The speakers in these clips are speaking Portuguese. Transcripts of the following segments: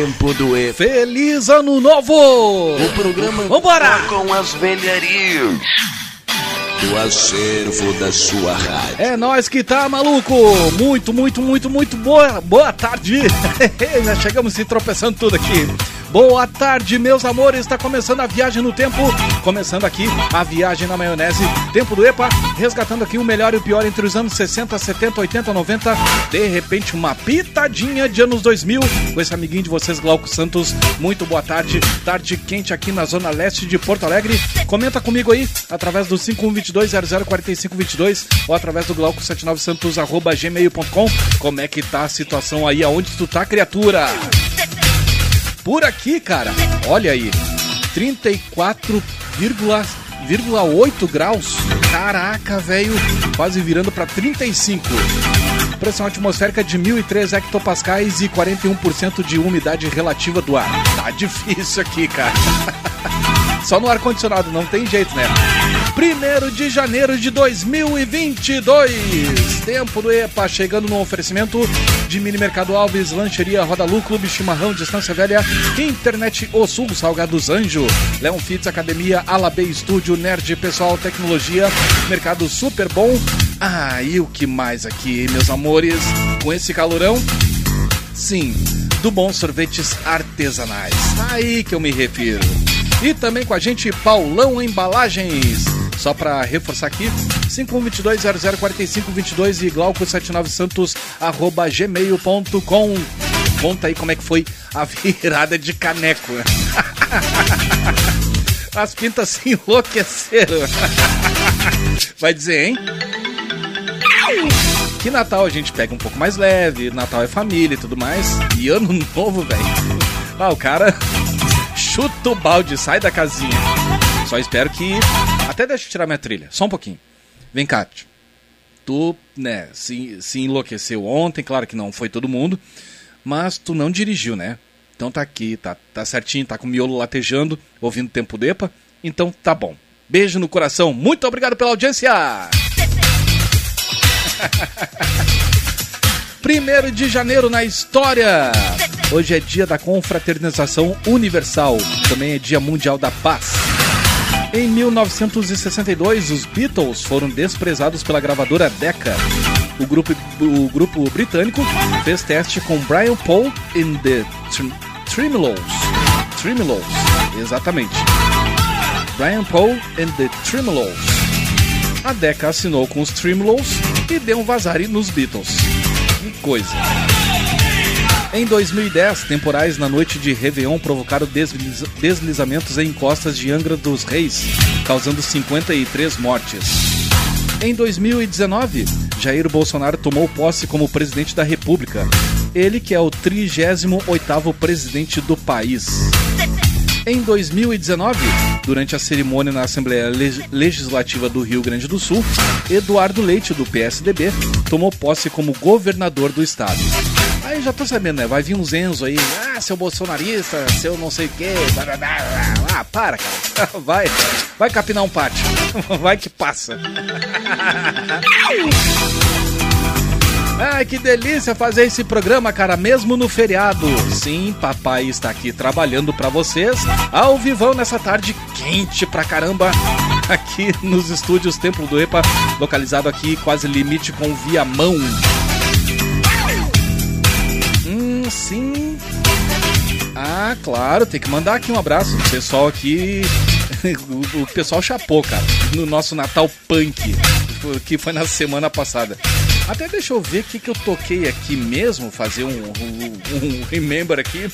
Tempo do E. Feliz Ano Novo! O programa Vambora! com as velharias do acervo da sua rádio. É nós que tá, maluco! Muito, muito, muito, muito boa, boa tarde! Já chegamos se tropeçando tudo aqui. Boa tarde, meus amores. Está começando a viagem no tempo. Começando aqui a viagem na maionese. Tempo do EPA, resgatando aqui o melhor e o pior entre os anos 60, 70, 80, 90. De repente, uma pitadinha de anos 2000 com esse amiguinho de vocês, Glauco Santos. Muito boa tarde. Tarde quente aqui na zona leste de Porto Alegre. Comenta comigo aí através do 5122004522 ou através do glauco79santos@gmail.com. Como é que tá a situação aí aonde tu tá, criatura? Por aqui, cara, olha aí, 34,8 graus. Caraca, velho, quase virando para 35. Pressão atmosférica de 1.003 hectopascais e 41% de umidade relativa do ar. Tá difícil aqui, cara. Só no ar-condicionado, não tem jeito, né? 1 de janeiro de 2022. Tempo do EPA chegando no oferecimento de Mini Mercado Alves, Lancheria Roda Lu, Clube Chimarrão, Distância Velha, Internet O Sul, Salgados Anjo, Leon Fitz Academia, Alabê Estúdio, Nerd Pessoal Tecnologia, Mercado Super Bom. Ah, e o que mais aqui, meus amores? Com esse calorão? Sim, do Bom Sorvetes Artesanais. Aí que eu me refiro. E também com a gente, Paulão Embalagens. Só para reforçar aqui, 5122-004522 e glauco79santos arroba gmail.com. Conta aí como é que foi a virada de caneco. As pintas se enlouqueceram. Vai dizer, hein? Que Natal a gente pega um pouco mais leve, Natal é família e tudo mais. E ano novo, velho. Ah, o cara chuta o balde, sai da casinha. Só espero que. Até deixa eu tirar minha trilha, só um pouquinho. Vem cá, tu, né, se, se enlouqueceu ontem, claro que não foi todo mundo, mas tu não dirigiu, né? Então tá aqui, tá, tá certinho, tá com o miolo latejando, ouvindo Tempo Depa, então tá bom. Beijo no coração, muito obrigado pela audiência! Primeiro de janeiro na história. Hoje é dia da confraternização universal. Também é dia mundial da paz. Em 1962, os Beatles foram desprezados pela gravadora Decca. O grupo, o grupo britânico fez teste com Brian Paul in the Tr Tremelows. Tremelows, exatamente. Brian Paul and the Tremelows. A Decca assinou com os Tremelows e deu um vazare nos Beatles. Que coisa. Em 2010, temporais na noite de Réveillon provocaram desliz deslizamentos em encostas de Angra dos Reis, causando 53 mortes. Em 2019, Jair Bolsonaro tomou posse como presidente da República. Ele que é o 38º presidente do país. Em 2019, durante a cerimônia na Assembleia Legislativa do Rio Grande do Sul, Eduardo Leite, do PSDB, tomou posse como governador do estado. Já tô sabendo, né? Vai vir uns Enzo aí, ah, seu bolsonarista, seu não sei o quê. Ah, para, cara. Vai, vai capinar um pátio. Vai que passa. Ai, que delícia fazer esse programa, cara, mesmo no feriado. Sim, papai está aqui trabalhando para vocês, ao vivão nessa tarde quente pra caramba, aqui nos estúdios Templo do EPA, localizado aqui quase limite com Viamão. Sim. Ah, claro, tem que mandar aqui um abraço pro pessoal aqui. o pessoal chapou, cara, no nosso Natal Punk, que foi na semana passada. Até deixa eu ver o que, que eu toquei aqui mesmo, fazer um, um, um remember aqui.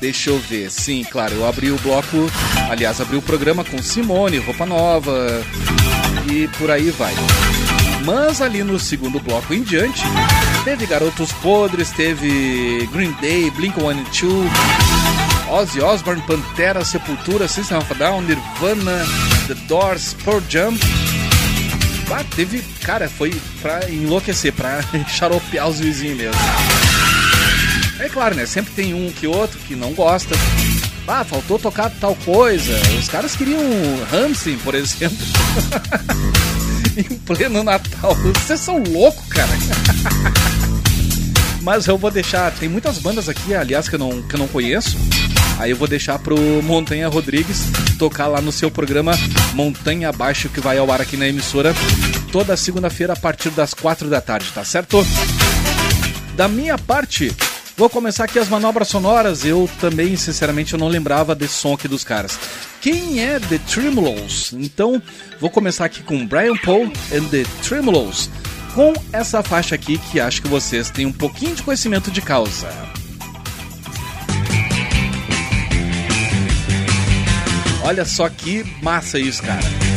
Deixa eu ver, sim, claro, eu abri o bloco, aliás, abri o programa com Simone, Roupa Nova e por aí vai. Mas ali no segundo bloco em diante, teve Garotos Podres, teve Green Day, Blink-182. Ozzy Osbourne, Pantera, Sepultura, System of a Down, Nirvana, The Doors, Pearl Jam. Ah, teve. Cara, foi pra enlouquecer, pra xaropear os vizinhos mesmo. É claro, né? Sempre tem um que outro que não gosta. Ah, faltou tocar tal coisa. Os caras queriam Hamsing, por exemplo. em pleno Natal. Vocês são loucos, cara. Mas eu vou deixar. Tem muitas bandas aqui, aliás, que eu não, que eu não conheço. Aí eu vou deixar pro Montanha Rodrigues tocar lá no seu programa Montanha Abaixo, que vai ao ar aqui na emissora toda segunda-feira a partir das quatro da tarde, tá certo? Da minha parte, vou começar aqui as manobras sonoras. Eu também, sinceramente, eu não lembrava desse som aqui dos caras. Quem é The Tremolos? Então, vou começar aqui com Brian Paul and The Tremolos com essa faixa aqui que acho que vocês têm um pouquinho de conhecimento de causa. Olha só que massa isso, cara.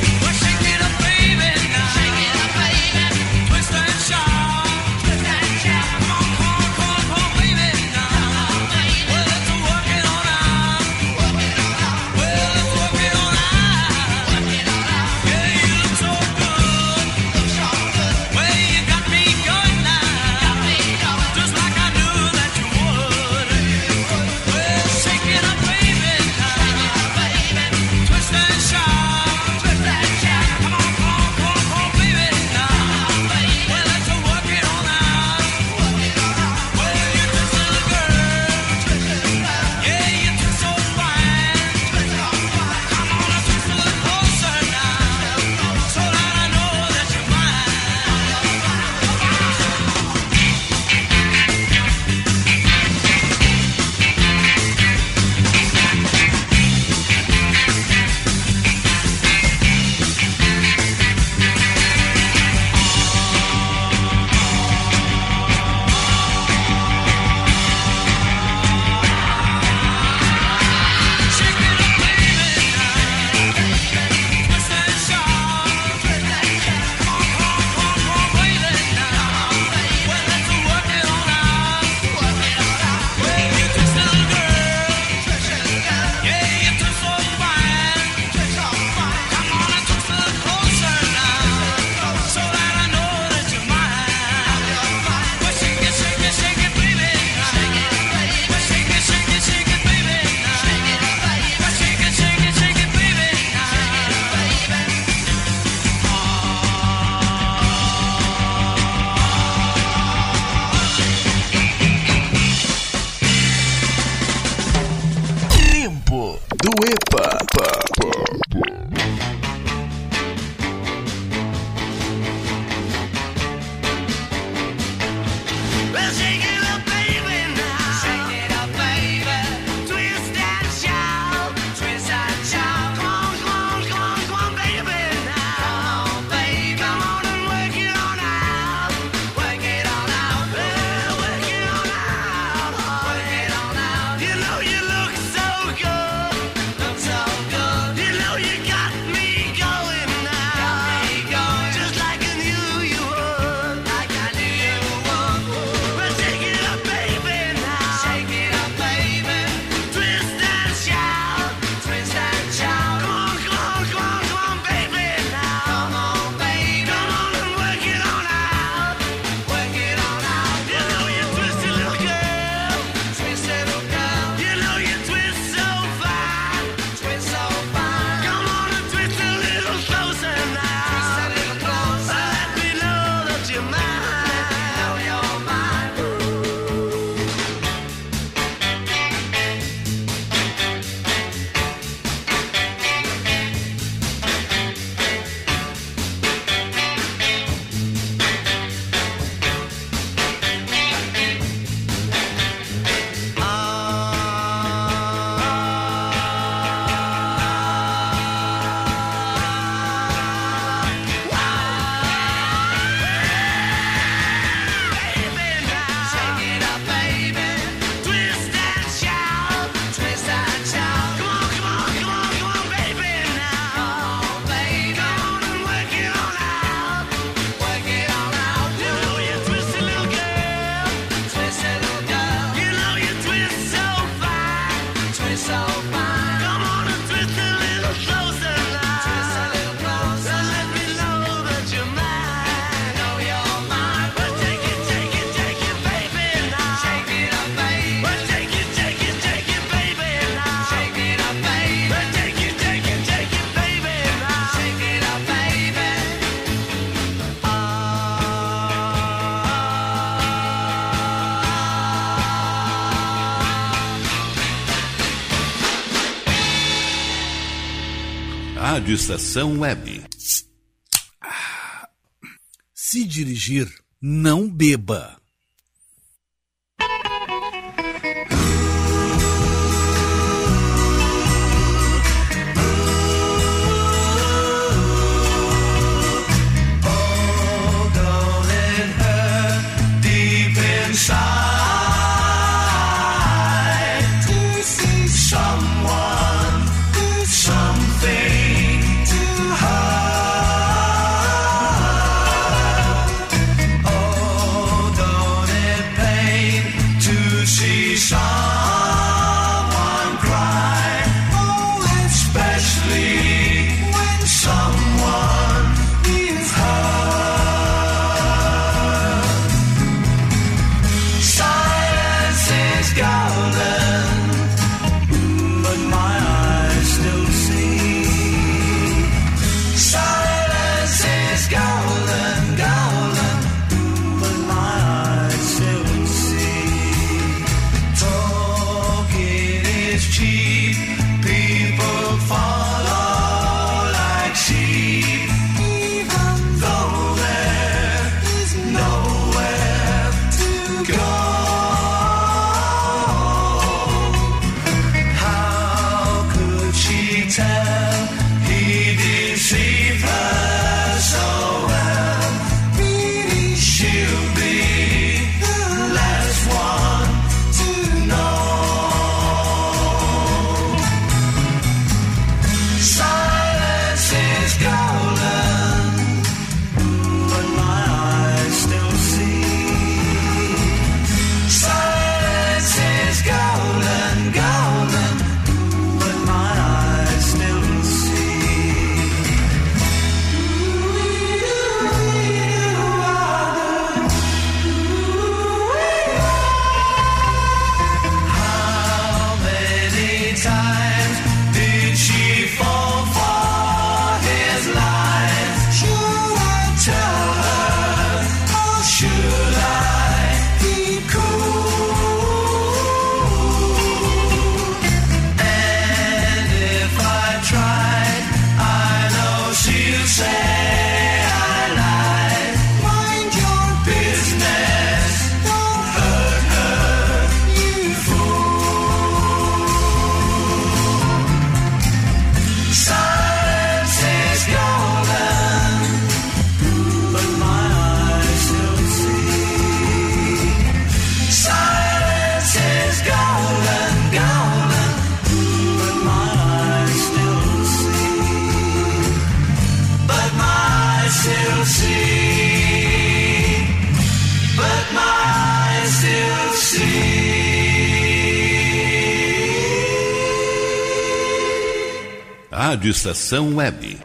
Rádio Estação Web. Se dirigir, não beba. Rádio Estação Web.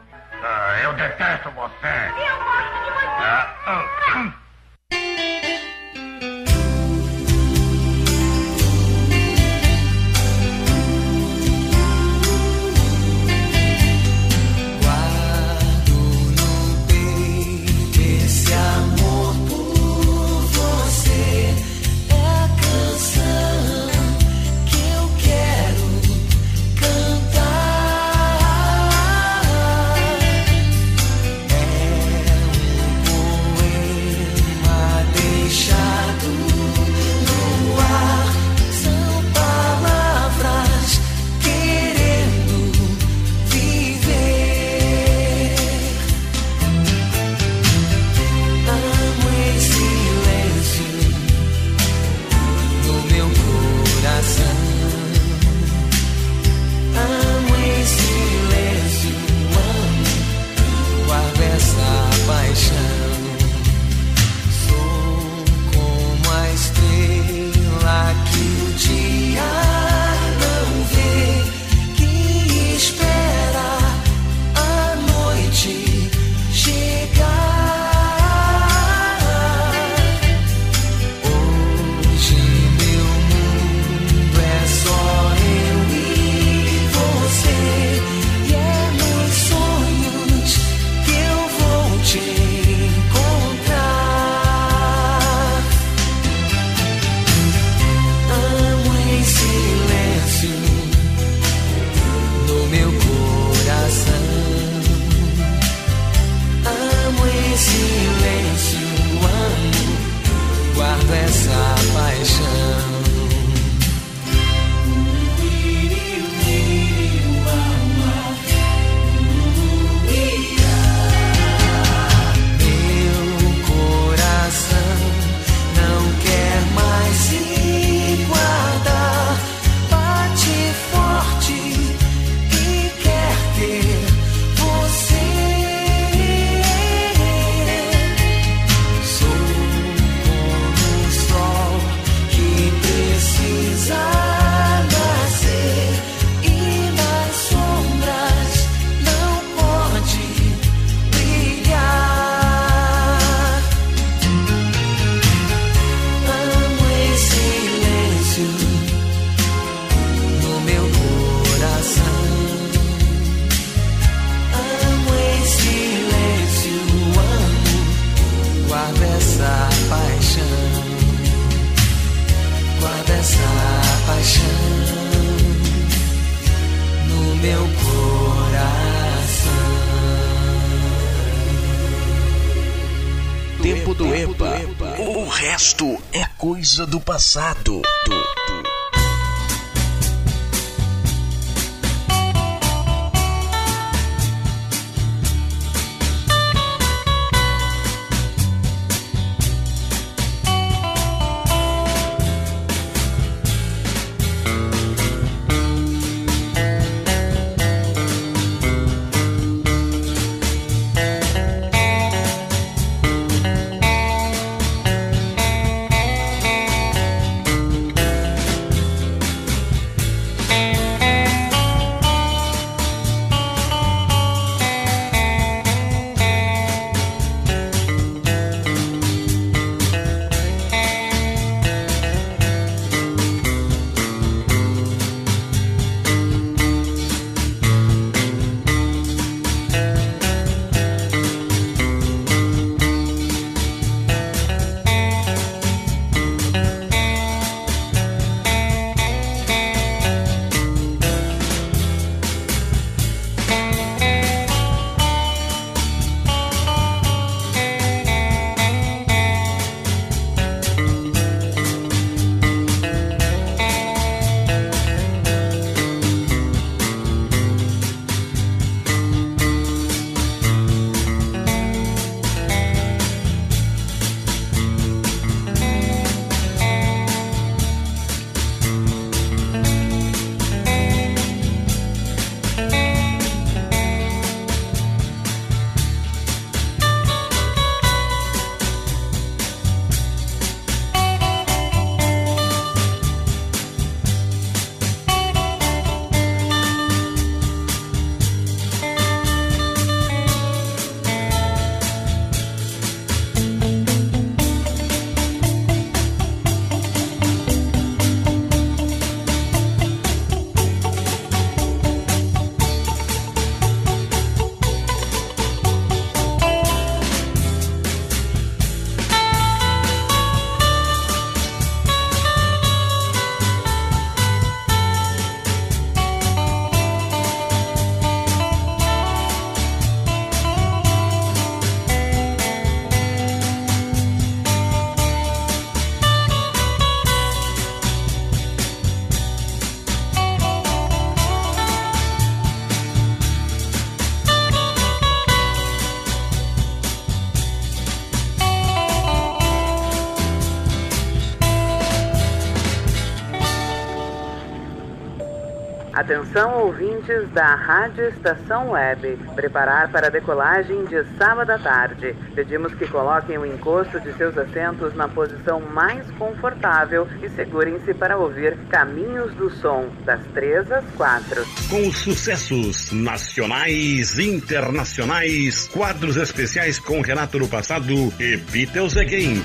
Atenção ouvintes da Rádio Estação Web. Preparar para a decolagem de sábado à tarde. Pedimos que coloquem o encosto de seus assentos na posição mais confortável e segurem-se para ouvir Caminhos do Som, das 3 às 4. Com sucessos nacionais, internacionais, quadros especiais com Renato no passado e Beatles Again.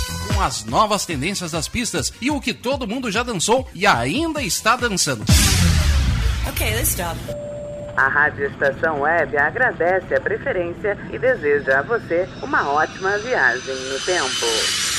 com as novas tendências das pistas e o que todo mundo já dançou e ainda está dançando. Ok, let's stop. A Rádio Estação Web agradece a preferência e deseja a você uma ótima viagem no tempo.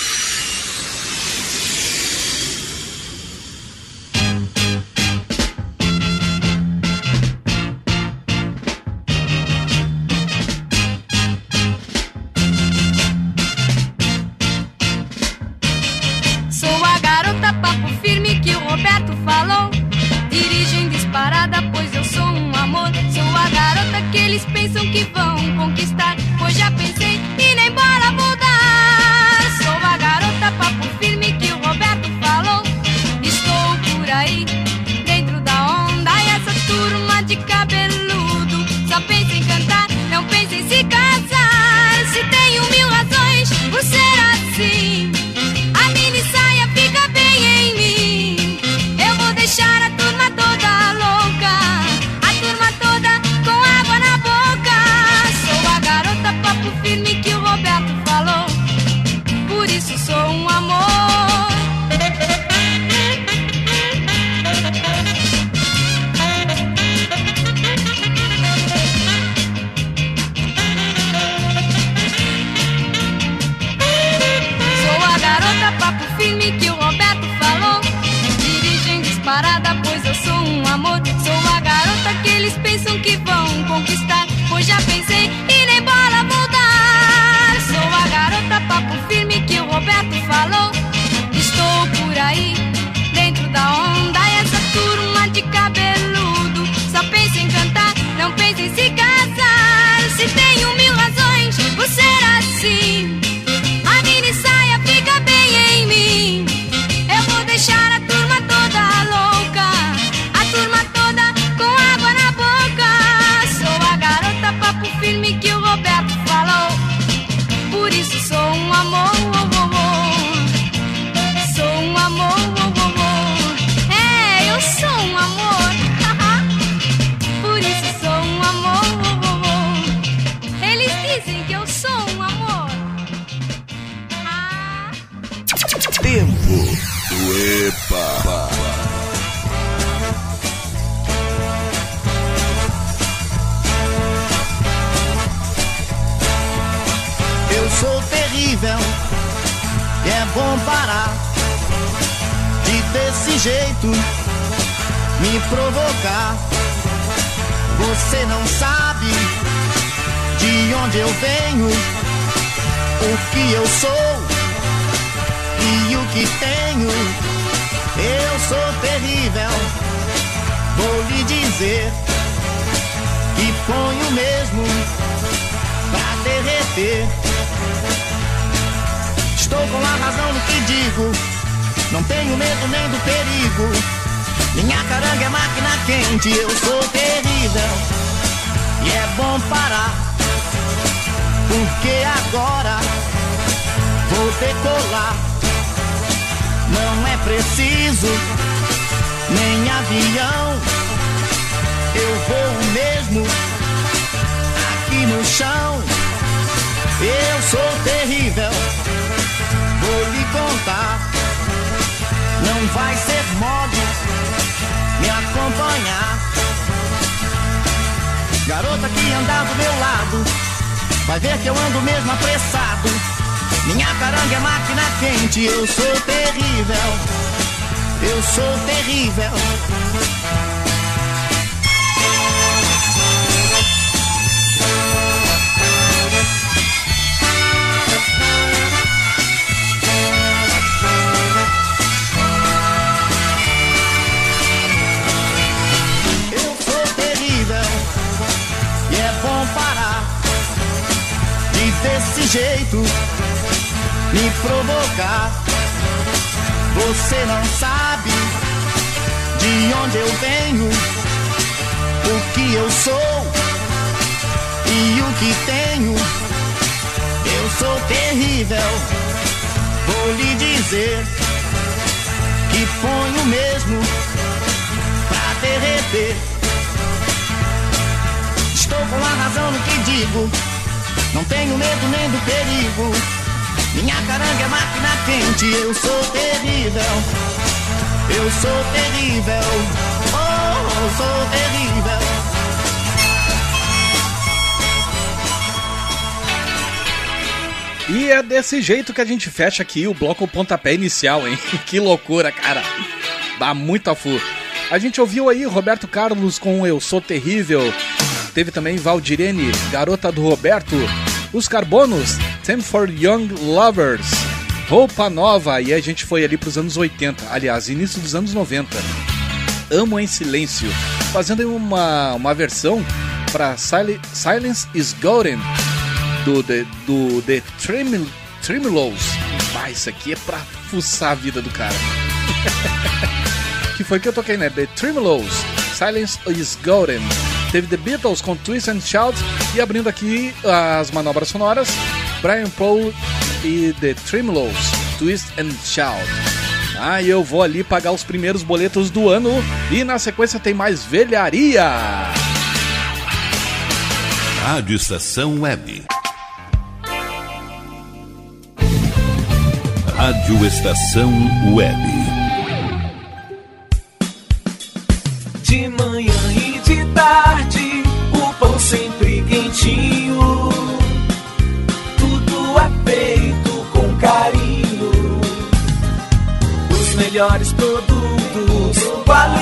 Vai ser mole me acompanhar. Garota que anda do meu lado, vai ver que eu ando mesmo apressado. Minha caranga é máquina quente, eu sou terrível. Eu sou terrível. Jeito me provocar. Você não sabe de onde eu venho, o que eu sou e o que tenho. Eu sou terrível, vou lhe dizer que ponho mesmo pra derreter. Estou com a razão no que digo, não tenho medo nem do perigo. Minha caranga é máquina quente, eu sou terrível. Eu sou terrível, oh, eu sou terrível. E é desse jeito que a gente fecha aqui o bloco pontapé inicial, hein? que loucura, cara. Dá muito a fu. A gente ouviu aí Roberto Carlos com Eu Sou Terrível. Teve também Valdirene, Garota do Roberto. Os Carbonos, Time for Young Lovers. Roupa Nova, e a gente foi ali pros anos 80, aliás, início dos anos 90. Amo em Silêncio, fazendo uma, uma versão para Silence is Golden, do The, do The Tremel, Tremelows. Ah, isso aqui é pra fuçar a vida do cara. que foi que eu toquei, né? The Tremelows, Silence is Golden. Teve The Beatles com Twist and Shout e abrindo aqui as manobras sonoras, Brian Paul e The Tremelows, Twist and Shout. Ah, e eu vou ali pagar os primeiros boletos do ano e na sequência tem mais velharia. Rádio Estação Web. Rádio Estação Web. Tarde, o pão sempre quentinho. Tudo é feito com carinho. Os melhores produtos, qualidade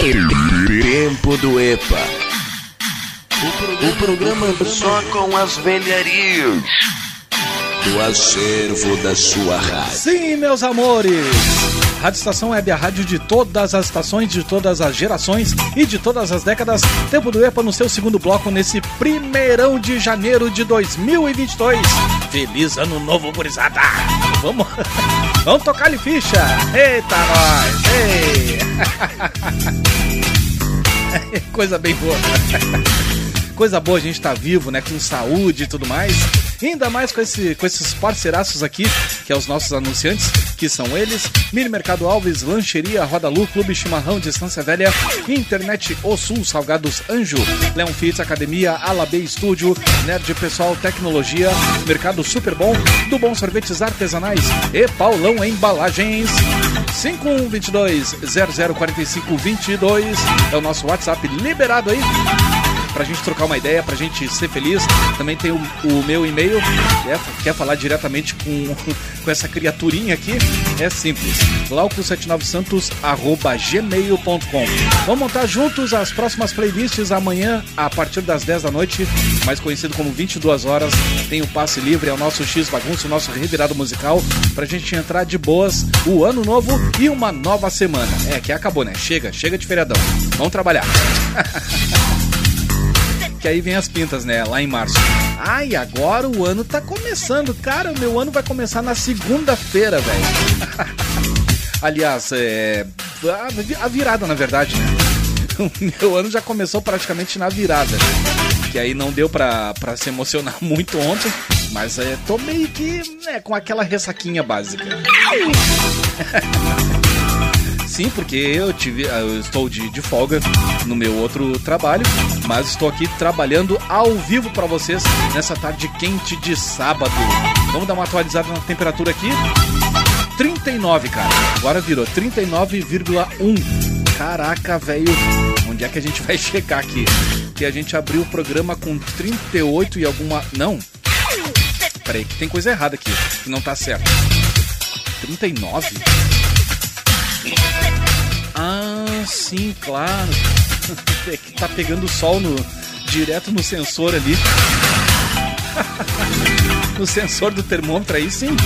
Tempo do EPA. O programa só com as velharias do acervo da sua rádio. Sim, meus amores. Rádio Estação Web, a rádio de todas as estações, de todas as gerações e de todas as décadas. Tempo do EPA no seu segundo bloco, nesse primeirão de janeiro de 2022. Feliz ano novo, gurizada! Vamos, vamos tocar-lhe ficha! Eita, nós! Ei! Coisa bem boa. Coisa boa a gente tá vivo, né? Com saúde e tudo mais. Ainda mais com, esse, com esses parceiraços aqui, que é os nossos anunciantes, que são eles: Mini Mercado Alves, Lancheria, Roda Lu, Clube Chimarrão, Distância Velha, Internet O Sul, Salgados Anjo, Leon Fitz, Academia, Alabê Estúdio, Nerd Pessoal Tecnologia, Mercado Super Bom, do Bom Sorvetes Artesanais e Paulão Embalagens. 5122 0045 22 é o nosso WhatsApp liberado aí pra gente trocar uma ideia, pra gente ser feliz. Também tem o, o meu e-mail, quer, quer falar diretamente com, com essa criaturinha aqui? É simples, glauco79santos.gmail.com Vamos montar juntos as próximas playlists amanhã, a partir das 10 da noite, mais conhecido como 22 horas. Tem o passe livre, é o nosso X Bagunço, o nosso revirado musical, pra gente entrar de boas o ano novo e uma nova semana. É, que acabou, né? Chega, chega de feriadão. Vamos trabalhar. que aí vem as pintas, né? Lá em março. Ai, agora o ano tá começando. Cara, o meu ano vai começar na segunda-feira, velho. Aliás, é. A virada, na verdade, né? O meu ano já começou praticamente na virada. Que aí não deu pra, pra se emocionar muito ontem. Mas é, tô meio que né, com aquela ressaquinha básica sim, porque eu tive, ah, eu estou de, de folga no meu outro trabalho, mas estou aqui trabalhando ao vivo para vocês nessa tarde quente de sábado. Vamos dar uma atualizada na temperatura aqui. 39, cara. Agora virou 39,1. Caraca, velho. Onde é que a gente vai checar aqui? Que a gente abriu o programa com 38 e alguma. Não. Peraí, que tem coisa errada aqui, que não tá certo. 39? Sim, claro. É tá pegando sol no, direto no sensor ali. no sensor do termômetro aí, sim.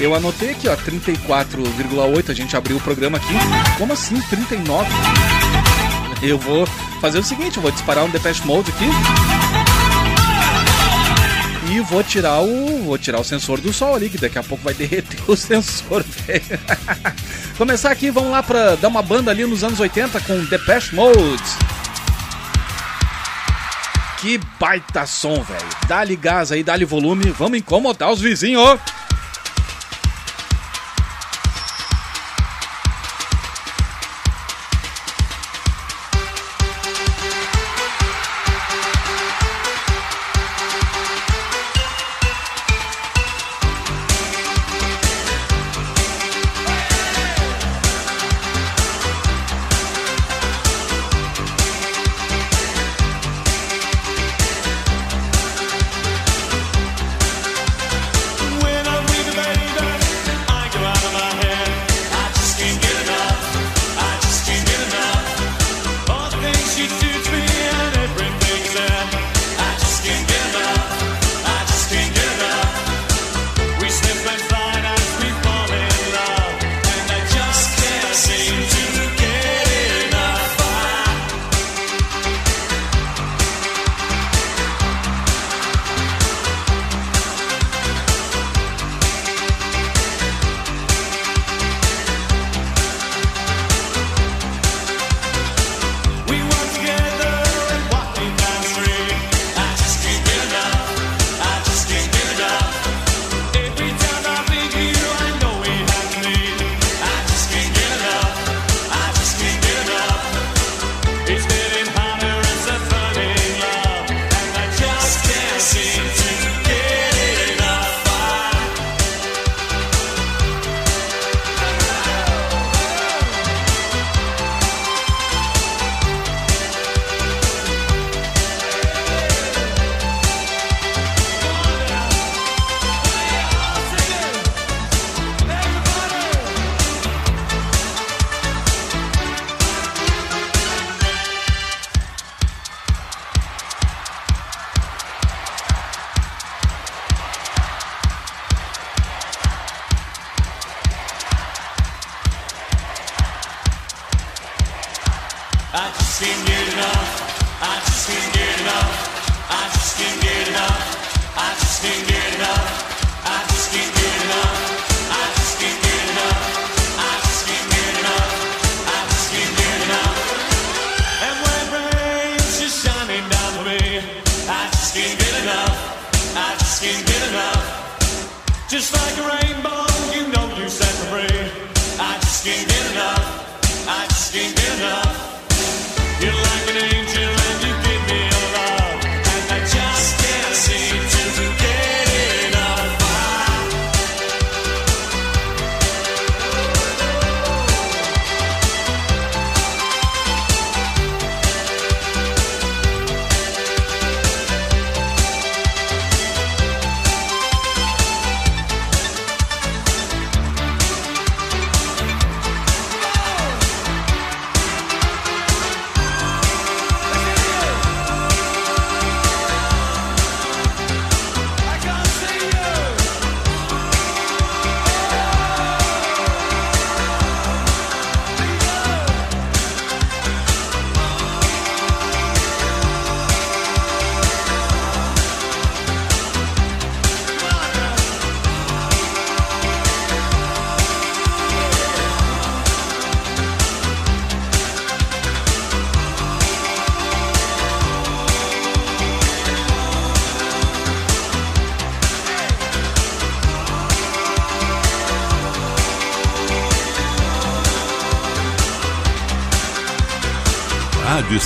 Eu anotei aqui, ó, 34,8. A gente abriu o programa aqui. Como assim, 39? Eu vou fazer o seguinte, eu vou disparar um Depeche Mode aqui. E vou tirar o. Vou tirar o sensor do sol ali, que daqui a pouco vai derreter o sensor, velho. Começar aqui, vamos lá pra dar uma banda ali nos anos 80 com Depeche Mode. Que baita som, velho. Dá-lhe gás aí, dá-lhe volume. Vamos incomodar os vizinhos.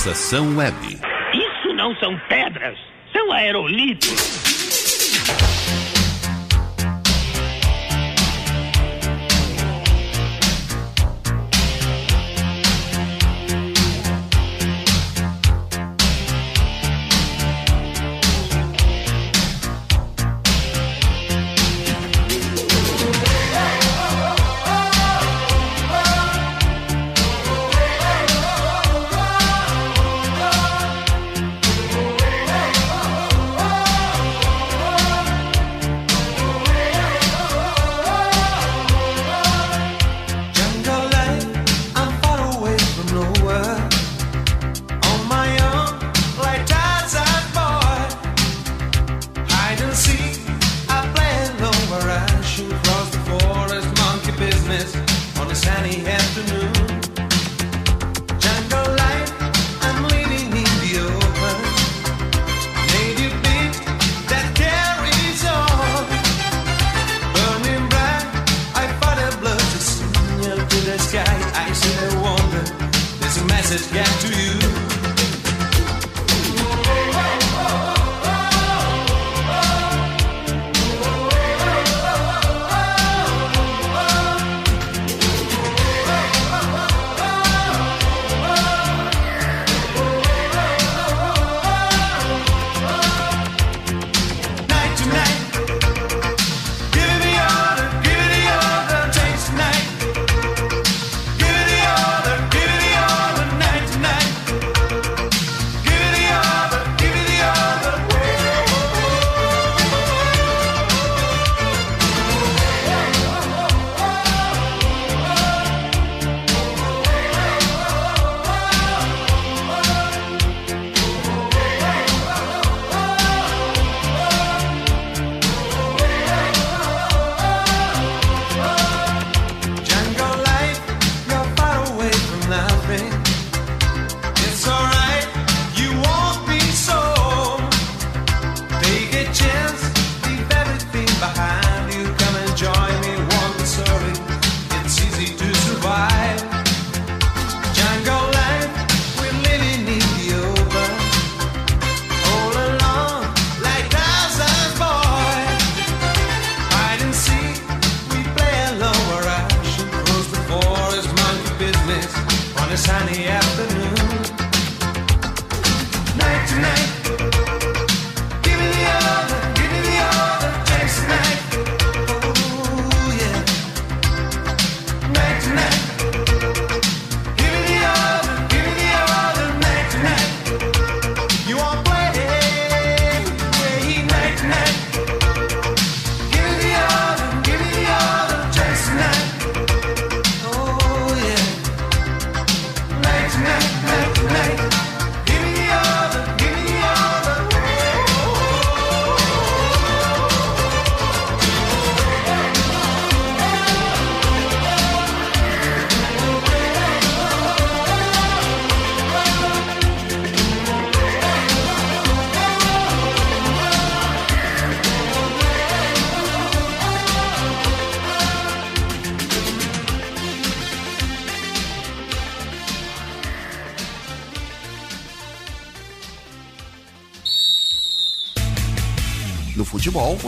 Sensação Web. Isso não são pedras, são aerolitos.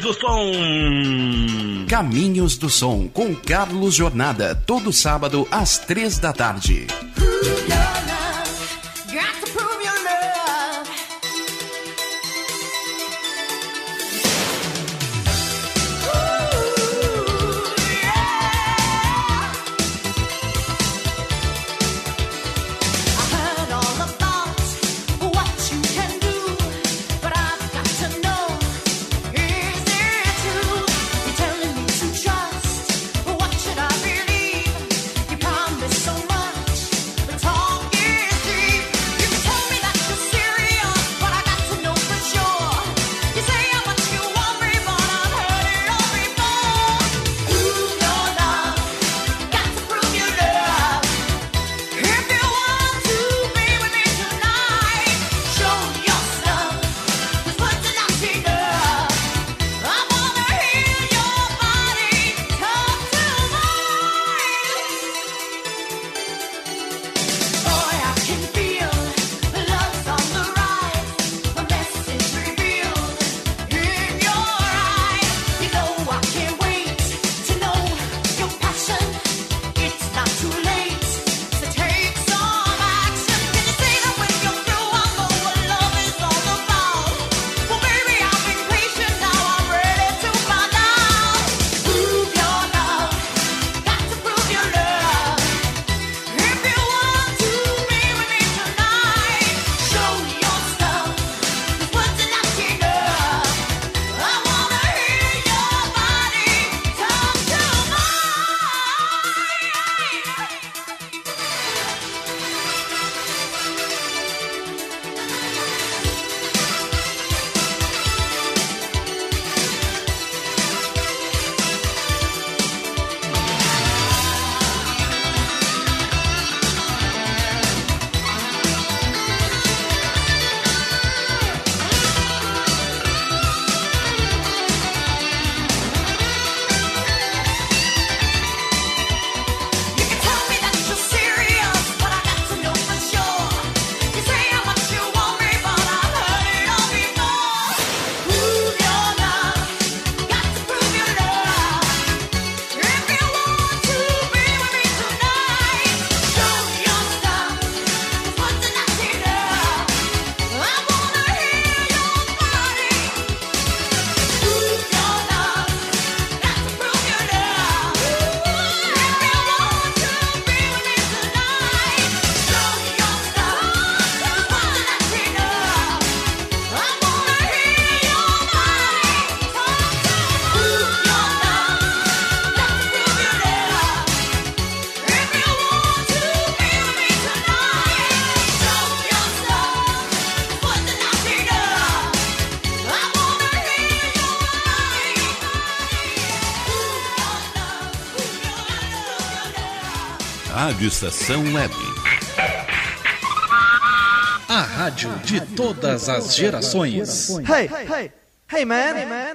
Caminhos do Som. Caminhos do Som com Carlos Jornada, todo sábado às três da tarde. Rádio Estação Web. A rádio de todas as gerações. Hey, hey, hey man. Hey, man.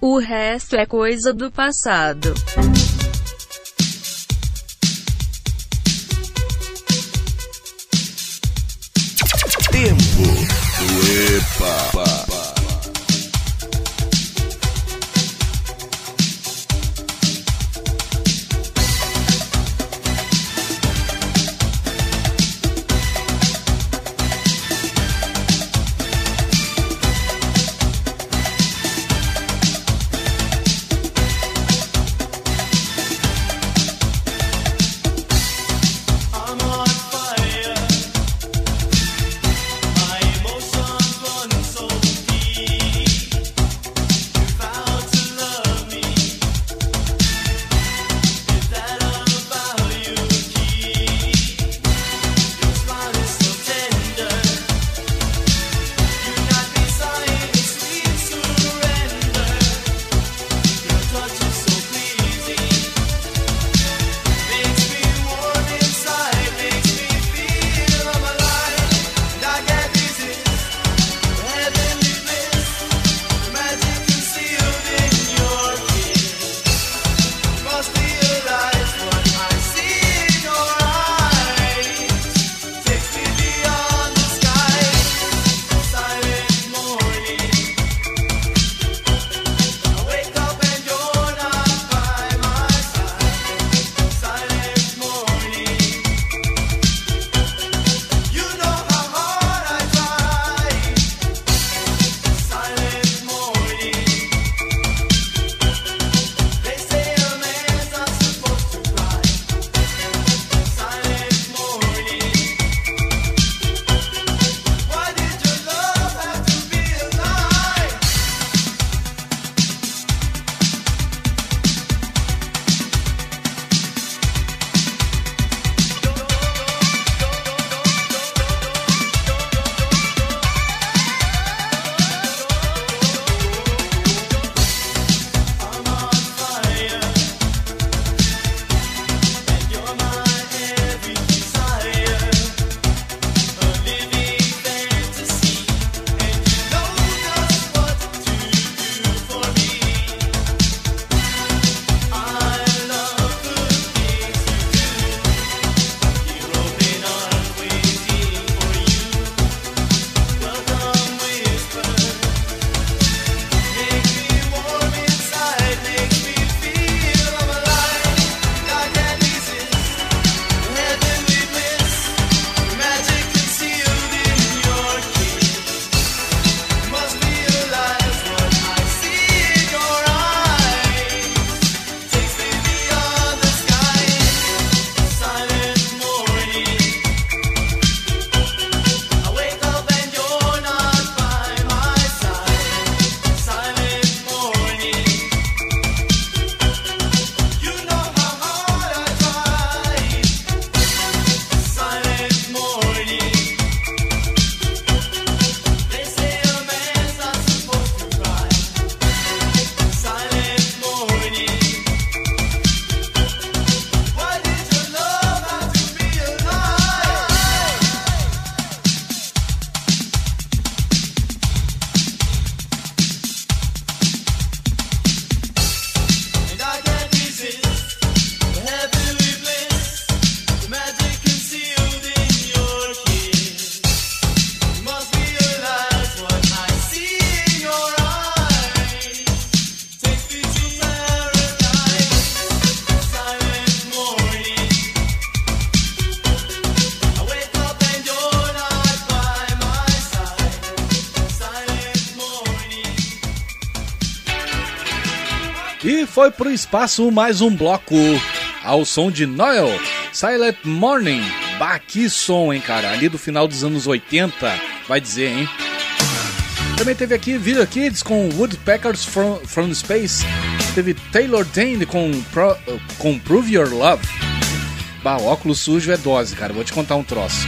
O resto é coisa do passado. Foi pro espaço mais um bloco ao som de Noel, Silent Morning. Bah, que som, hein, cara? Ali do final dos anos 80, vai dizer, hein? Também teve aqui Video Kids com Woodpeckers from, from Space. Teve Taylor Dane com, Pro, com Prove Your Love. Bah, óculos sujo é dose, cara. Vou te contar um troço.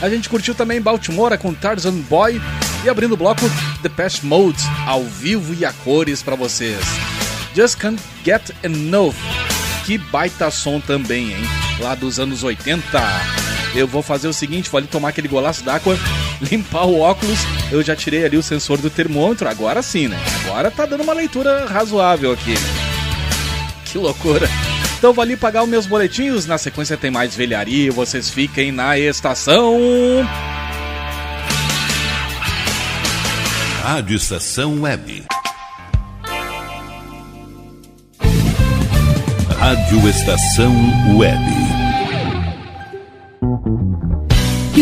A gente curtiu também Baltimore com Tarzan Boy. E abrindo o bloco, The Past Mode, ao vivo e a cores para vocês. Just Can't Get Enough. Que baita som também, hein? Lá dos anos 80. Eu vou fazer o seguinte, vou ali tomar aquele golaço d'água, limpar o óculos. Eu já tirei ali o sensor do termômetro, agora sim, né? Agora tá dando uma leitura razoável aqui. Que loucura. Então vou ali pagar os meus boletinhos. Na sequência tem mais velharia. Vocês fiquem na estação. Rádio Estação Web. Rádio Estação Web.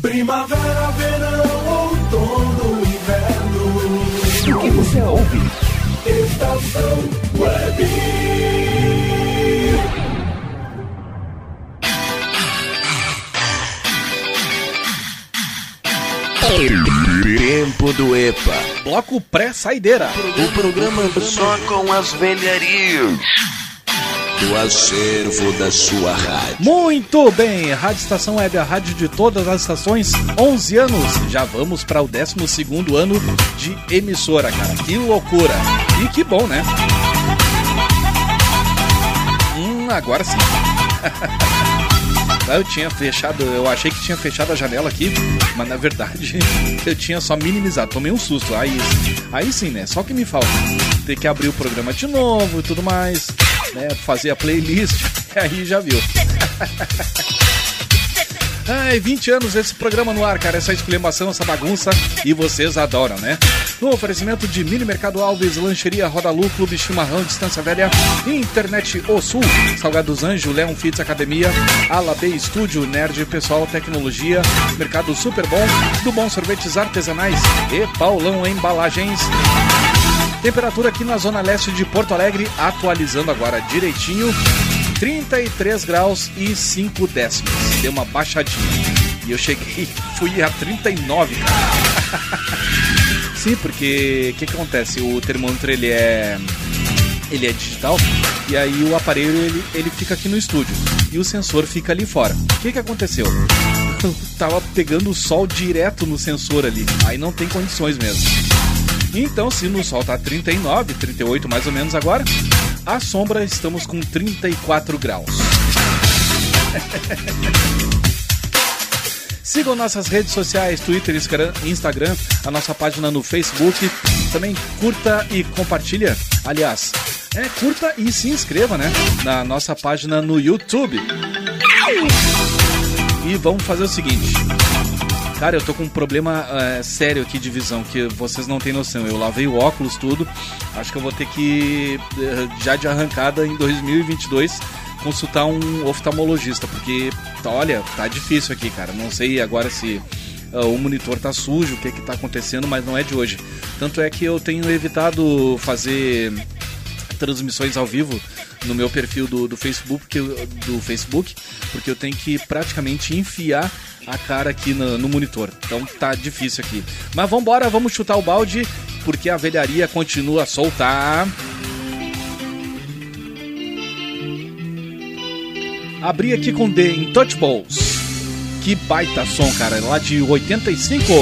Primavera, verão, outono, inverno. O que você ouve? Estação Web. Tempo do EPA. Bloco pré-saideira. O programa só com as velharias. Do acervo da sua rádio. Muito bem, Rádio Estação Web, a rádio de todas as estações, 11 anos. Já vamos para o 12 ano de emissora, cara. Que loucura. E que bom, né? Hum, agora sim. Aí eu tinha fechado, eu achei que tinha fechado a janela aqui, mas na verdade eu tinha só minimizado. Tomei um susto. Aí, aí sim, né? Só que me falta. Ter que abrir o programa de novo e tudo mais, né? Fazer a playlist. Aí já viu. Ai, 20 anos esse programa no ar, cara. Essa exclamação, essa bagunça. E vocês adoram, né? No oferecimento de Mini Mercado Alves, Lancheria Rodalu, Clube Chimarrão, Distância Velha, Internet O Sul, Salgados Anjo, Leon Fitz Academia, Ala B Estúdio, Nerd Pessoal Tecnologia, Mercado Super Bom, do Bom Sorvetes Artesanais e Paulão Embalagens. Temperatura aqui na zona leste de Porto Alegre, atualizando agora direitinho. 33 graus e 5 décimos. Deu uma baixadinha. E eu cheguei, fui a 39, cara. Sim, porque o que, que acontece? O termômetro ele é ele é digital e aí o aparelho ele, ele fica aqui no estúdio e o sensor fica ali fora. O que, que aconteceu? Eu tava pegando o sol direto no sensor ali, aí não tem condições mesmo. Então, se no sol tá 39, 38 mais ou menos agora, à sombra estamos com 34 graus. Sigam nossas redes sociais, Twitter, Instagram, a nossa página no Facebook. Também curta e compartilha. Aliás, é curta e se inscreva, né? Na nossa página no YouTube. E vamos fazer o seguinte. Cara, eu tô com um problema é, sério aqui de visão, que vocês não têm noção. Eu lavei o óculos, tudo. Acho que eu vou ter que, eh, já de arrancada em 2022, consultar um oftalmologista, porque, olha, tá difícil aqui, cara. Não sei agora se uh, o monitor tá sujo, o que que tá acontecendo, mas não é de hoje. Tanto é que eu tenho evitado fazer transmissões ao vivo no meu perfil do, do Facebook, que eu- do Facebook, porque eu tenho que praticamente enfiar a cara aqui no, no monitor. Então tá difícil aqui. Mas vambora, vamos chutar o balde, porque a velharia continua a soltar. Abri aqui com The Intouchables. Que baita som, cara, lá de 85.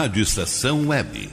Rádio Estação Web.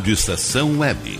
Rádio Estação Web.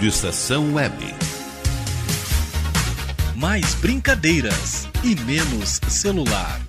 Rádio Estação Web. Mais brincadeiras e menos celular.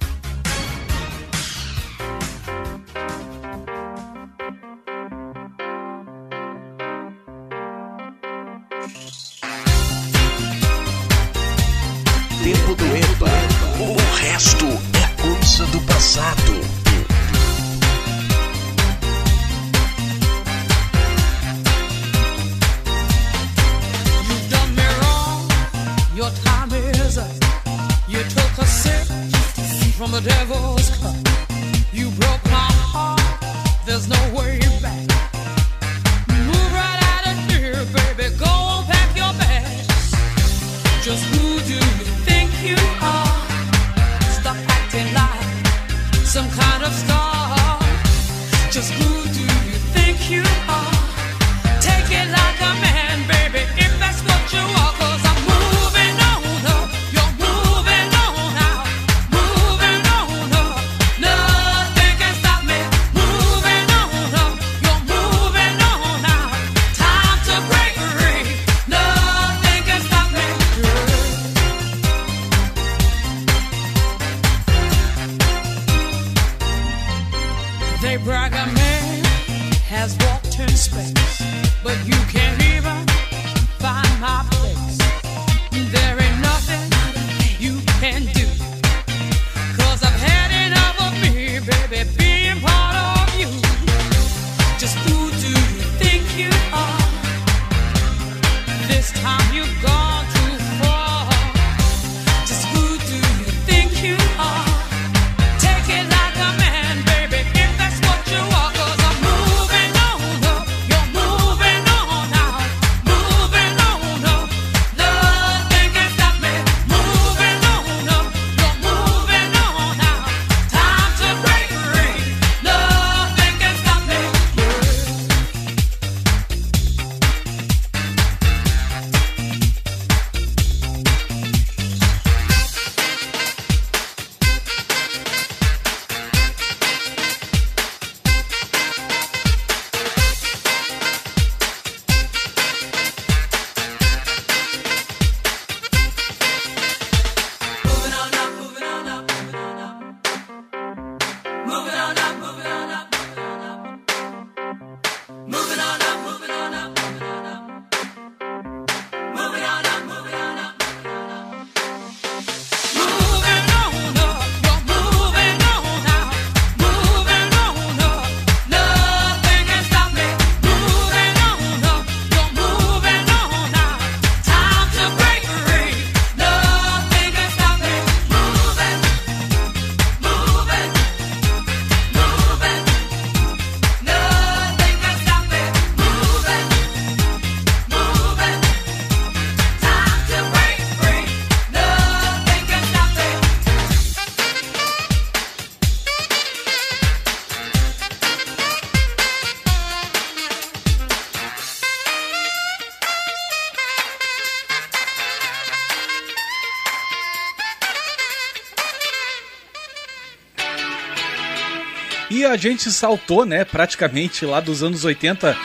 A gente saltou, né, praticamente lá dos anos 80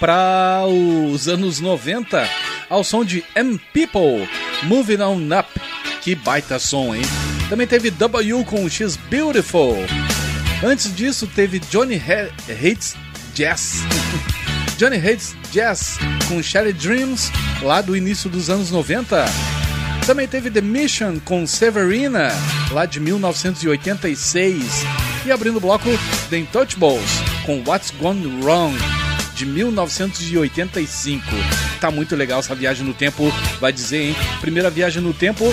para os anos 90 ao som de M People, Moving On Up. Que baita som, hein? Também teve W com She's Beautiful. Antes disso, teve Johnny Ha- Hates Jazz. Johnny Hates Jazz com Sherry Dreams, lá do início dos anos 90. Também teve The Mission com Severina, lá de 1986. E abrindo o bloco, The Intouchables com What's Gone Wrong, de 1985. Tá muito legal essa viagem no tempo, vai dizer, hein? Primeira viagem no tempo,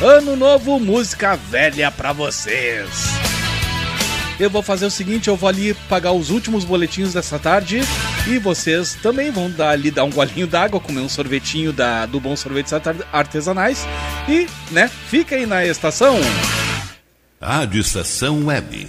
ano novo, música velha pra vocês. Eu vou fazer o seguinte, eu vou ali pagar os últimos boletins dessa tarde e vocês também vão dar ali dar um golinho d'água, comer um sorvetinho da, do Bom Sorvetes Art- Artesanais e, né, fica aí na estação. Rádio Estação Web.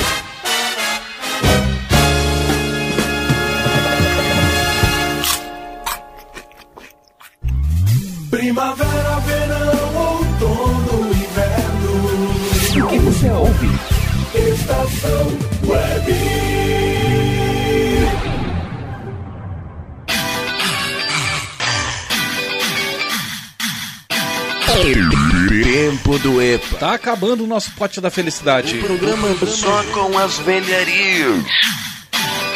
Tempo do EPA. Tá acabando o nosso pote da felicidade. Programa só com as velharias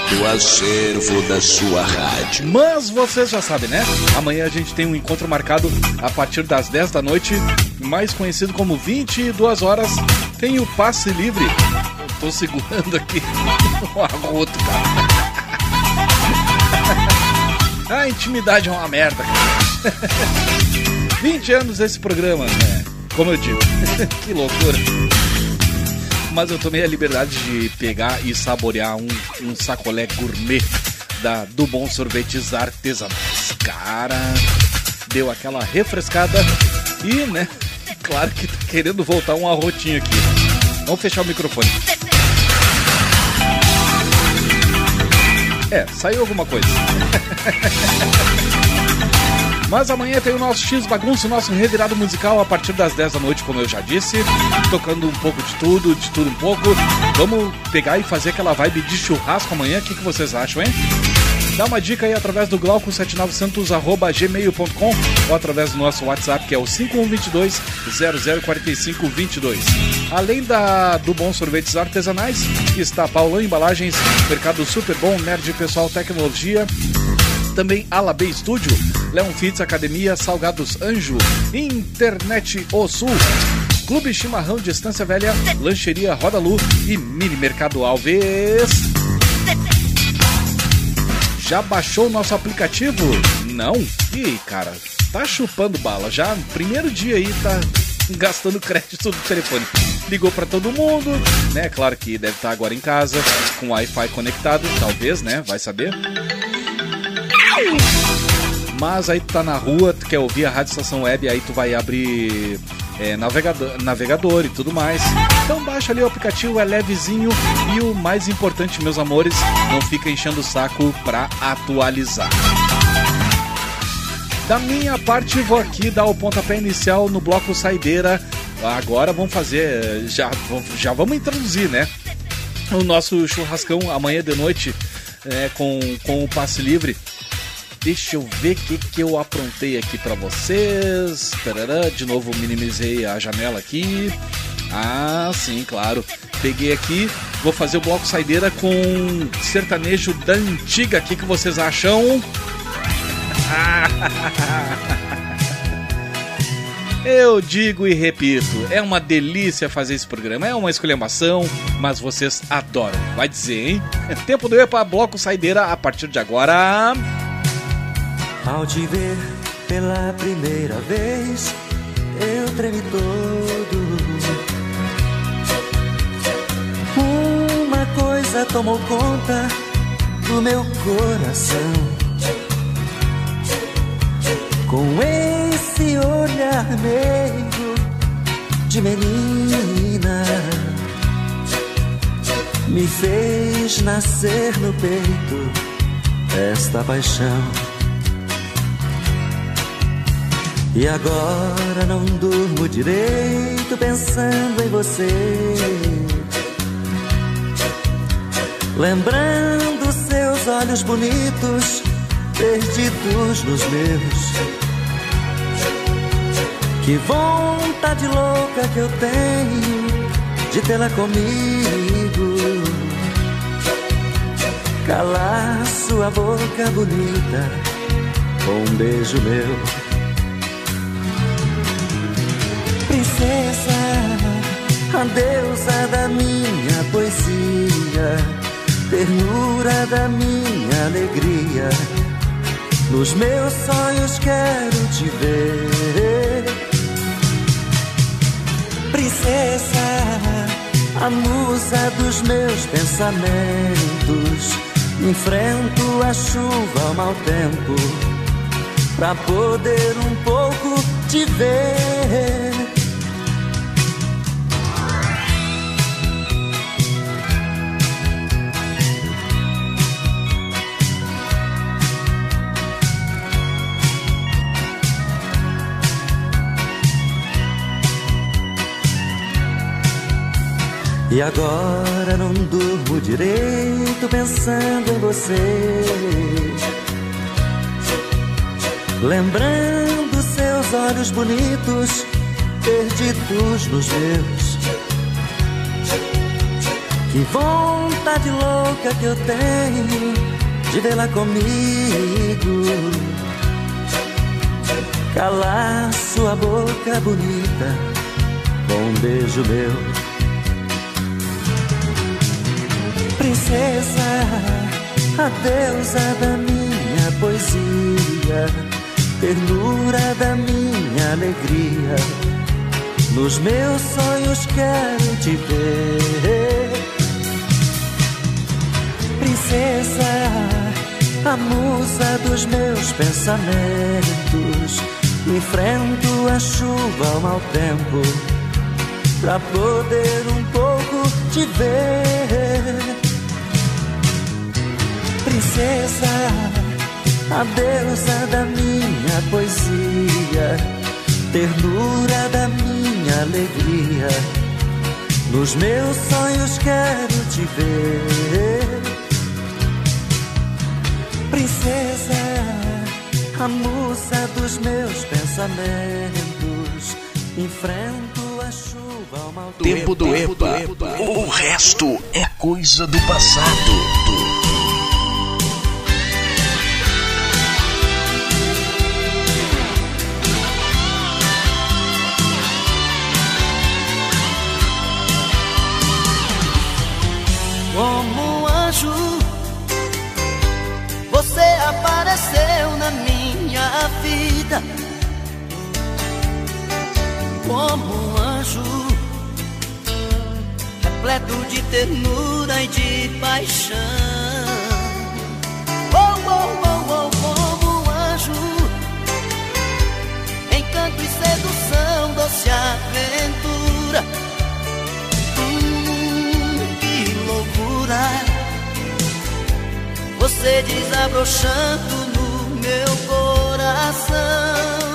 do acervo da sua rádio. Mas vocês já sabem, né? Amanhã a gente tem um encontro marcado a partir das 10 da noite, mais conhecido como 22 horas. Tem o passe livre. Eu tô segurando aqui o arroto, cara. A intimidade é uma merda, cara. 20 anos esse programa, né? Como eu digo. que loucura. Mas eu tomei a liberdade de pegar e saborear um, um sacolé gourmet da, do Bom Sorvetes Artesanais. Cara, deu aquela refrescada e, né, claro que tá querendo voltar um arrotinho aqui. Vamos fechar o microfone. É, saiu alguma coisa. Mas amanhã tem o nosso X Bagunço, o nosso revirado musical a partir das 10 da noite, como eu já disse. Tocando um pouco de tudo, de tudo um pouco. Vamos pegar e fazer aquela vibe de churrasco amanhã. O que, que vocês acham, hein? Dá uma dica aí através do glauco79santos.gmail.com ou através do nosso WhatsApp, que é o 5122 004522. Além da, do Bom Sorvetes Artesanais, está Paulão Embalagens, Mercado Super Bom, Nerd Pessoal Tecnologia, também Alabê Estúdio, Leon Fitz Academia, Salgados Anjo, Internet O Sul, Clube Chimarrão de Estância Velha, Lancheria Roda Lu e Mini Mercado Alves. Já baixou o nosso aplicativo? Não? Ih, cara, tá chupando bala. Já no primeiro dia aí tá gastando crédito do telefone. Ligou pra todo mundo, né? Claro que deve estar agora em casa, com Wi-Fi conectado, talvez, né? Vai saber. Mas aí tu tá na rua, tu quer ouvir a Rádio Estação Web, aí tu vai abrir é, navegador, navegador e tudo mais. Então baixa ali o aplicativo, é levezinho e o mais importante, meus amores, não fica enchendo o saco pra atualizar. Da minha parte, vou aqui dar o pontapé inicial no bloco Saideira. Agora vamos fazer, já, já vamos introduzir, né? O nosso churrascão amanhã de noite é, com, com o passe livre. Deixa eu ver o que, que eu aprontei aqui para vocês. Tarará, de novo minimizei a janela aqui. Ah, sim, claro. Peguei aqui, vou fazer o bloco saideira com sertanejo da antiga. O que, que vocês acham? Eu digo e repito, é uma delícia fazer esse programa. É uma esculhambação, mas vocês adoram. Vai dizer, hein? É tempo do EPA Bloco Saideira a partir de agora. Ao te ver pela primeira vez, eu tremi todo. Uma coisa tomou conta do meu coração. Com esse olhar meio de menina, me fez nascer no peito esta paixão. E agora não durmo direito pensando em você. Lembrando seus olhos bonitos, perdidos nos meus. Que vontade louca que eu tenho de tê-la comigo. Calar sua boca bonita com um beijo meu. Deusa da minha poesia, ternura da minha alegria. Nos meus sonhos quero te ver, princesa, a musa dos meus pensamentos. Enfrento a chuva, o mau tempo, pra poder um pouco te ver. E agora não durmo direito pensando em você. Lembrando seus olhos bonitos, perdidos nos meus. Que vontade louca que eu tenho de vê-la comigo. Calar sua boca bonita com um beijo meu. Princesa, a deusa da minha poesia, ternura da minha alegria. Nos meus sonhos quero te ver, princesa, a musa dos meus pensamentos. Enfrento a chuva, o mau tempo, pra poder um pouco te ver princesa, a deusa da minha poesia, ternura da minha alegria. Nos meus sonhos quero te ver, princesa, a musa dos meus pensamentos. Enfrento a chuva ao mal tempo do, tempo do EPA. O resto é coisa do passado. como um anjo, repleto de ternura e de paixão. Oh, oh, oh, oh, como um anjo, encanto e sedução, doce aventura. Hum, que loucura! Você desabrochando no meu coração.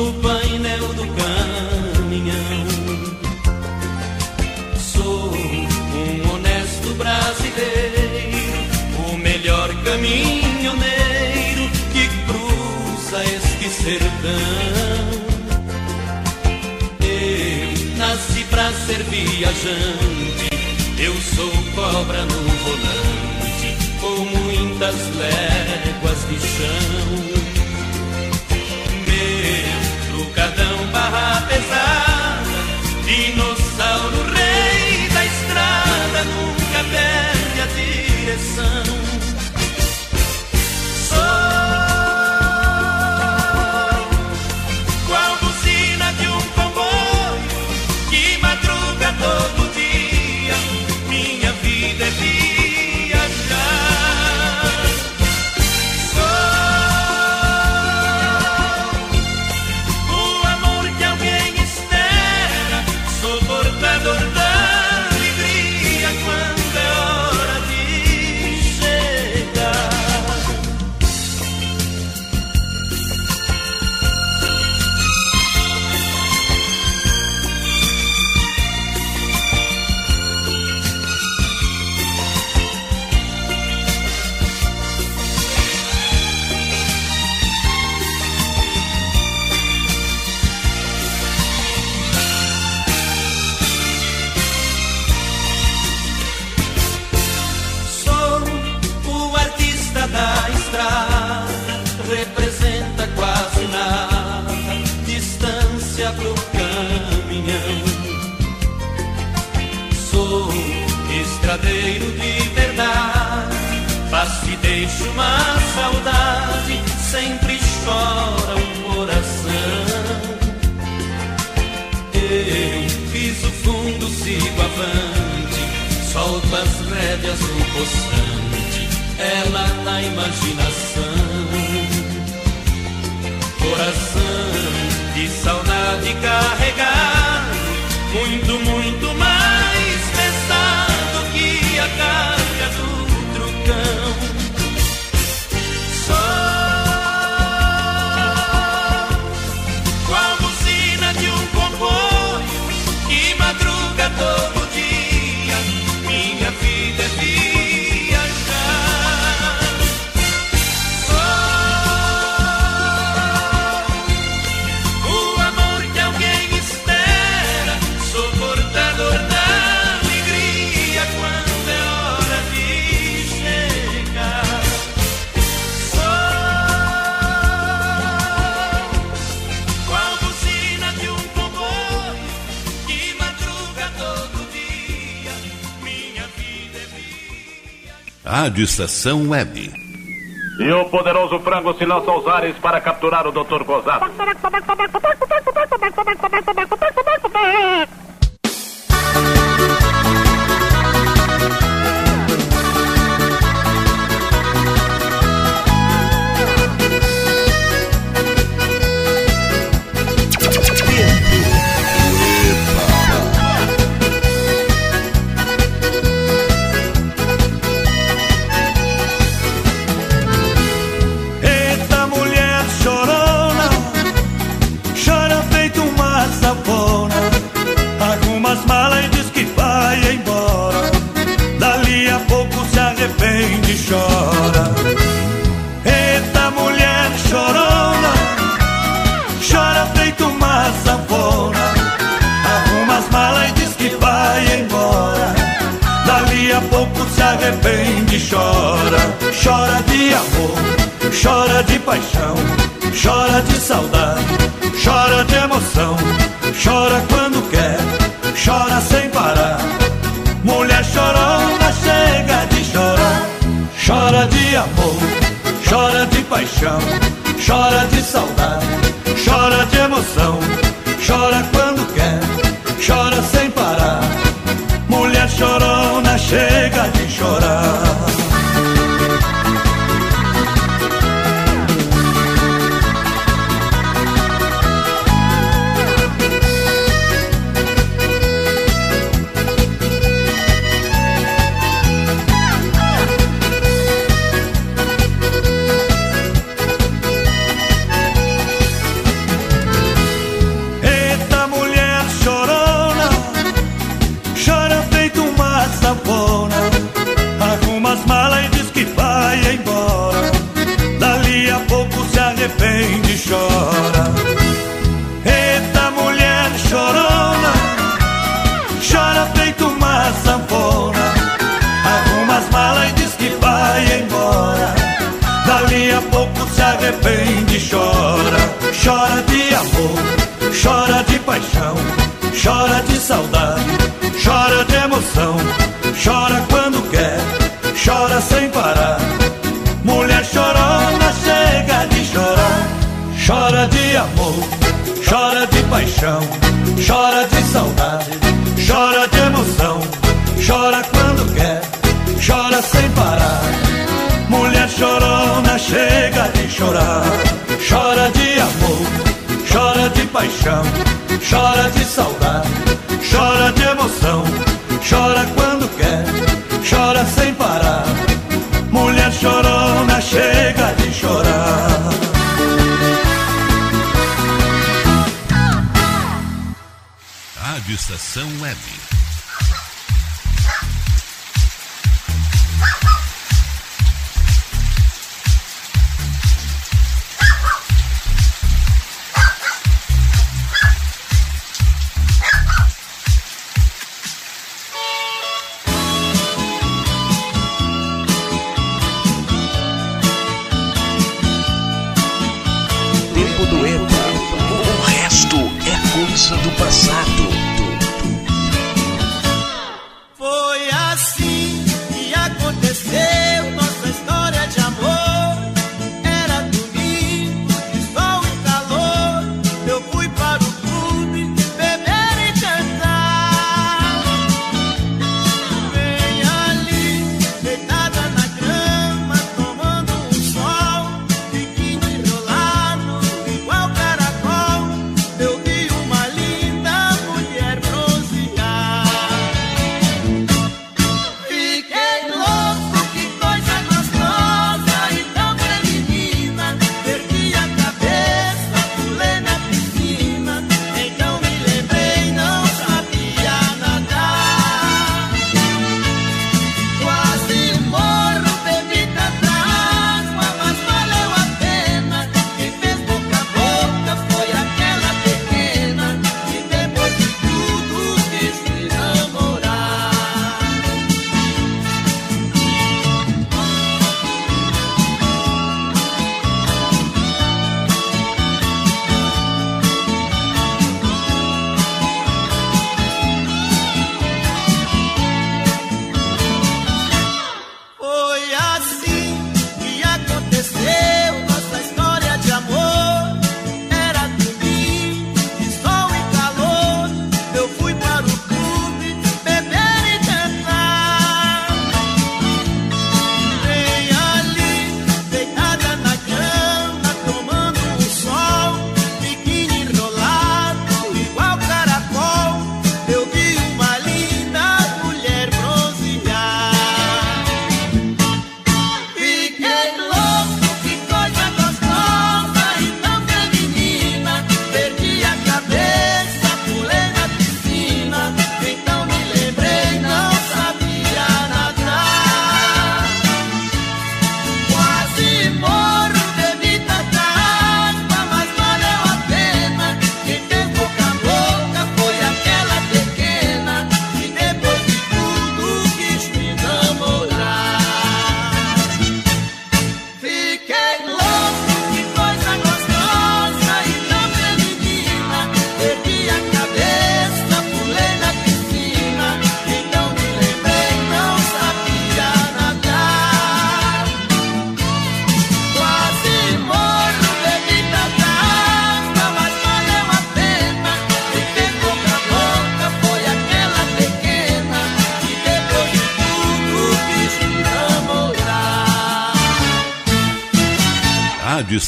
no painel do caminhão. Sou um honesto brasileiro, o melhor caminhoneiro que cruza este sertão. Eu nasci pra ser viajante, eu sou cobra no volante, com muitas léguas de chão. perde a direção. Rádio Estação Web. E o poderoso frango se lança aos ares para capturar o Dr. Gozado.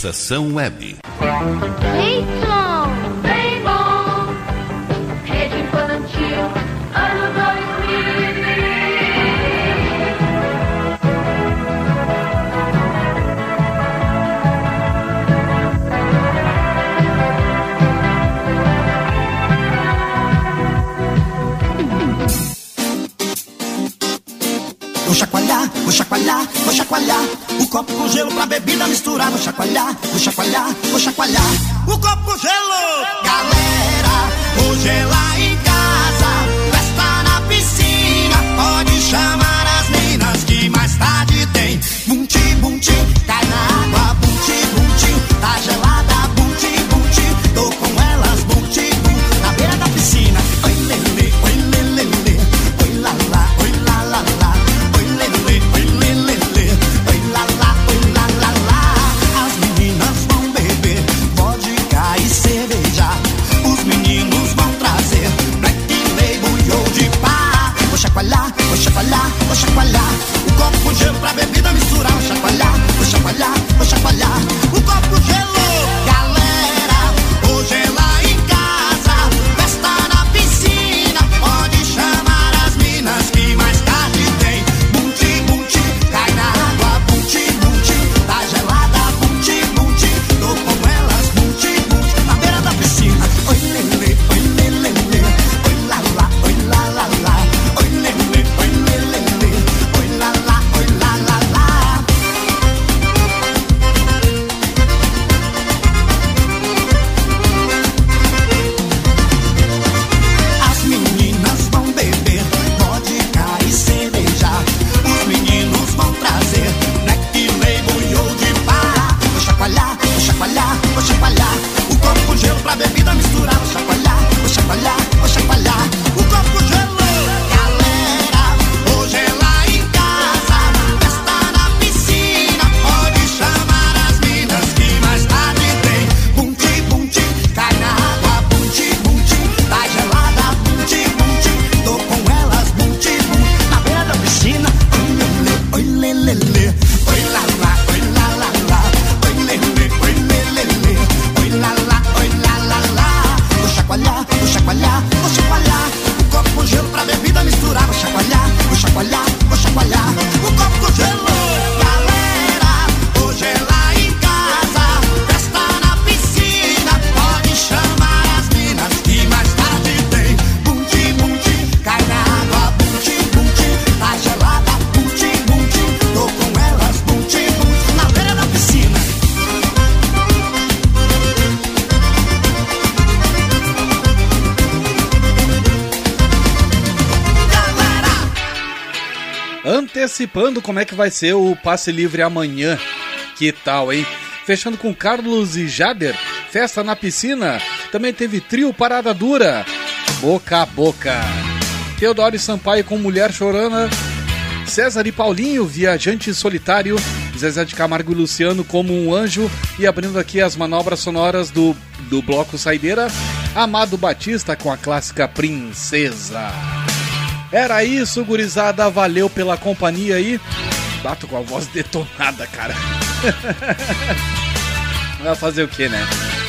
Estação Web. Antecipando como é que vai ser o passe livre amanhã. Que tal, hein? Fechando com Carlos e Jader, festa na piscina. Também teve trio Parada Dura, boca a boca. Teodoro e Sampaio com Mulher Chorana. César e Paulinho, Viajante Solitário. Zezé de Camargo e Luciano como um anjo. E abrindo aqui as manobras sonoras do, do bloco Saideira. Amado Batista com a clássica Princesa. Era isso, gurizada. Valeu pela companhia aí. Bato com a voz detonada, cara. Vai fazer o que, né?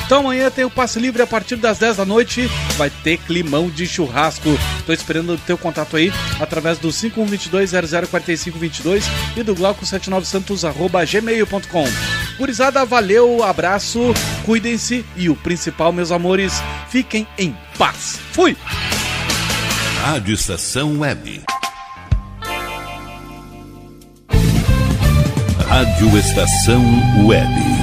Então amanhã tem o passe livre a partir das 10 da noite. Vai ter climão de churrasco. Tô esperando o teu contato aí através do 5122-004522 e do glauco79santos.gmail.com. Gurizada, valeu, abraço, cuidem-se e o principal, meus amores, fiquem em paz. Fui! Rádio Estação Web. Rádio Estação Web.